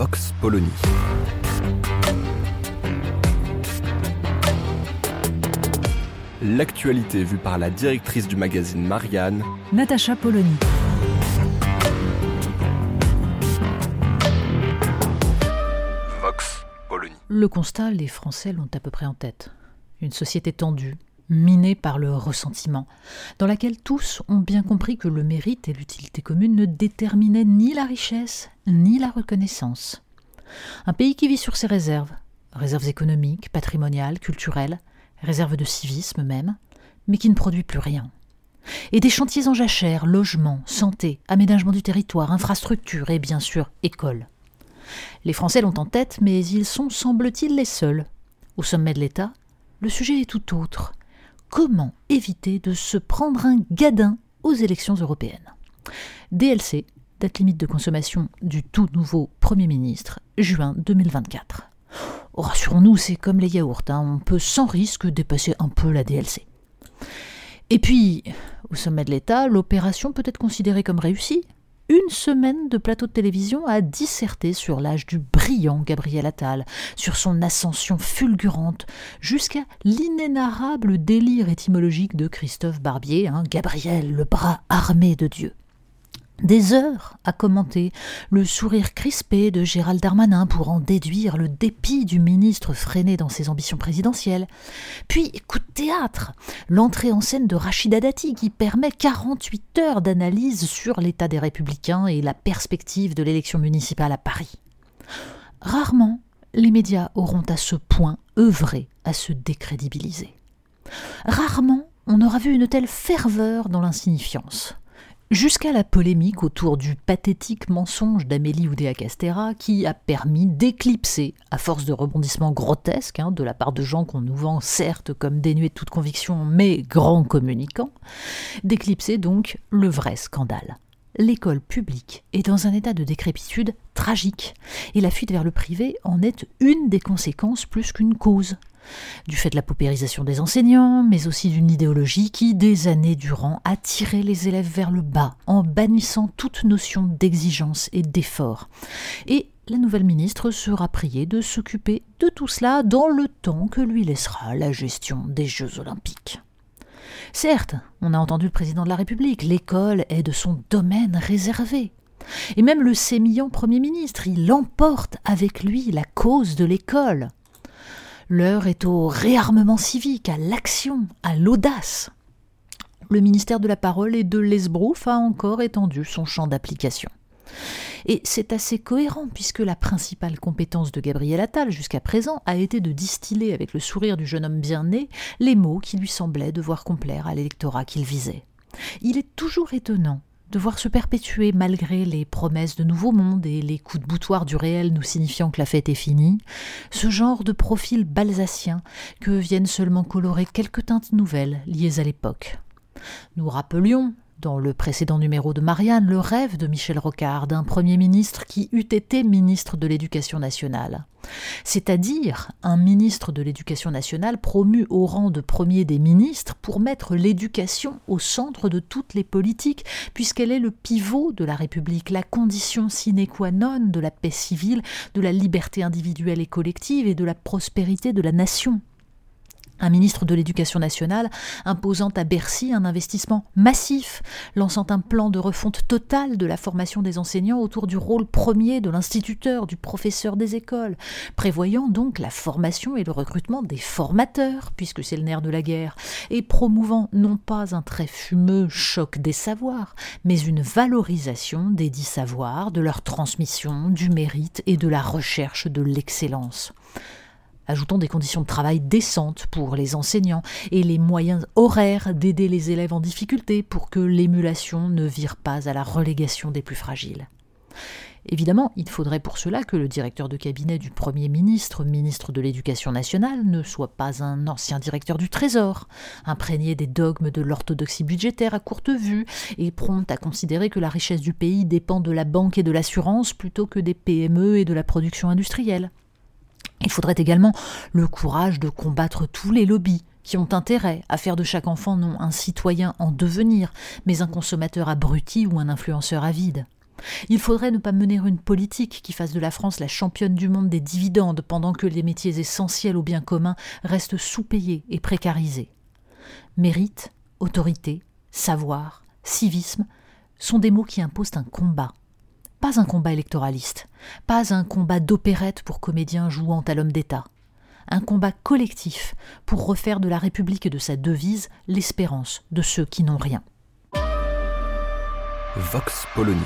Vox Polony. L'actualité vue par la directrice du magazine Marianne, Natacha Polony. Vox Polony. Le constat, les Français l'ont à peu près en tête. Une société tendue, minée par le ressentiment, dans laquelle tous ont bien compris que le mérite et l'utilité commune ne déterminaient ni la richesse, ni la reconnaissance. Un pays qui vit sur ses réserves, réserves économiques, patrimoniales, culturelles, réserves de civisme même, mais qui ne produit plus rien. Et des chantiers en jachère, logements, santé, aménagement du territoire, infrastructures et bien sûr écoles. Les Français l'ont en tête, mais ils sont, semble-t-il, les seuls. Au sommet de l'État, le sujet est tout autre. Comment éviter de se prendre un gadin aux élections européennes DLC, date limite de consommation du tout nouveau Premier ministre, juin 2024. Oh, Rassurons-nous, c'est comme les yaourts, hein, on peut sans risque dépasser un peu la DLC. Et puis, au sommet de l'État, l'opération peut être considérée comme réussie. Une semaine de plateau de télévision a disserté sur l'âge du brillant Gabriel Attal, sur son ascension fulgurante, jusqu'à l'inénarrable délire étymologique de Christophe Barbier, hein, Gabriel, le bras armé de Dieu. Des heures à commenter le sourire crispé de Gérald Darmanin pour en déduire le dépit du ministre freiné dans ses ambitions présidentielles. Puis, coup de théâtre, l'entrée en scène de Rachida Dati qui permet 48 heures d'analyse sur l'état des républicains et la perspective de l'élection municipale à Paris. Rarement, les médias auront à ce point œuvré à se décrédibiliser. Rarement, on aura vu une telle ferveur dans l'insignifiance jusqu'à la polémique autour du pathétique mensonge d'Amélie Oudéa-Castera qui a permis d'éclipser, à force de rebondissements grotesques hein, de la part de gens qu'on nous vend certes comme dénués de toute conviction mais grands communicants, d'éclipser donc le vrai scandale. L'école publique est dans un état de décrépitude tragique et la fuite vers le privé en est une des conséquences plus qu'une cause du fait de la paupérisation des enseignants, mais aussi d'une idéologie qui, des années durant, a tiré les élèves vers le bas, en bannissant toute notion d'exigence et d'effort. Et la nouvelle ministre sera priée de s'occuper de tout cela dans le temps que lui laissera la gestion des Jeux olympiques. Certes, on a entendu le président de la République, l'école est de son domaine réservé. Et même le sémillant Premier ministre, il emporte avec lui la cause de l'école. L'heure est au réarmement civique, à l'action, à l'audace. Le ministère de la Parole et de l'Esbrouf a encore étendu son champ d'application. Et c'est assez cohérent puisque la principale compétence de Gabriel Attal jusqu'à présent a été de distiller avec le sourire du jeune homme bien né les mots qui lui semblaient devoir complaire à l'électorat qu'il visait. Il est toujours étonnant de voir se perpétuer malgré les promesses de nouveaux mondes et les coups de boutoir du réel nous signifiant que la fête est finie, ce genre de profil balsacien que viennent seulement colorer quelques teintes nouvelles liées à l'époque. Nous rappelions, dans le précédent numéro de Marianne, le rêve de Michel Rocard d'un Premier ministre qui eût été ministre de l'Éducation nationale. C'est-à-dire un ministre de l'Éducation nationale promu au rang de premier des ministres pour mettre l'éducation au centre de toutes les politiques, puisqu'elle est le pivot de la République, la condition sine qua non de la paix civile, de la liberté individuelle et collective et de la prospérité de la nation un ministre de l'Éducation nationale imposant à Bercy un investissement massif, lançant un plan de refonte totale de la formation des enseignants autour du rôle premier de l'instituteur, du professeur des écoles, prévoyant donc la formation et le recrutement des formateurs, puisque c'est le nerf de la guerre, et promouvant non pas un très fumeux choc des savoirs, mais une valorisation des dits savoirs, de leur transmission, du mérite et de la recherche de l'excellence. Ajoutons des conditions de travail décentes pour les enseignants et les moyens horaires d'aider les élèves en difficulté pour que l'émulation ne vire pas à la relégation des plus fragiles. Évidemment, il faudrait pour cela que le directeur de cabinet du Premier ministre, ministre de l'Éducation nationale, ne soit pas un ancien directeur du Trésor, imprégné des dogmes de l'orthodoxie budgétaire à courte vue et prompt à considérer que la richesse du pays dépend de la banque et de l'assurance plutôt que des PME et de la production industrielle. Il faudrait également le courage de combattre tous les lobbies qui ont intérêt à faire de chaque enfant non un citoyen en devenir, mais un consommateur abruti ou un influenceur avide. Il faudrait ne pas mener une politique qui fasse de la France la championne du monde des dividendes pendant que les métiers essentiels au bien commun restent sous-payés et précarisés. Mérite, autorité, savoir, civisme sont des mots qui imposent un combat. Pas un combat électoraliste, pas un combat d'opérette pour comédiens jouant à l'homme d'État. Un combat collectif pour refaire de la République et de sa devise l'espérance de ceux qui n'ont rien. Vox Polony.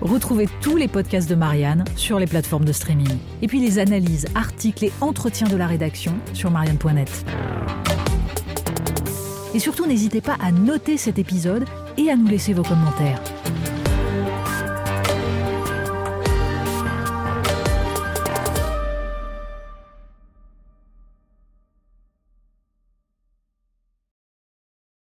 Retrouvez tous les podcasts de Marianne sur les plateformes de streaming. Et puis les analyses, articles et entretiens de la rédaction sur marianne.net. Et surtout, n'hésitez pas à noter cet épisode et à nous laisser vos commentaires.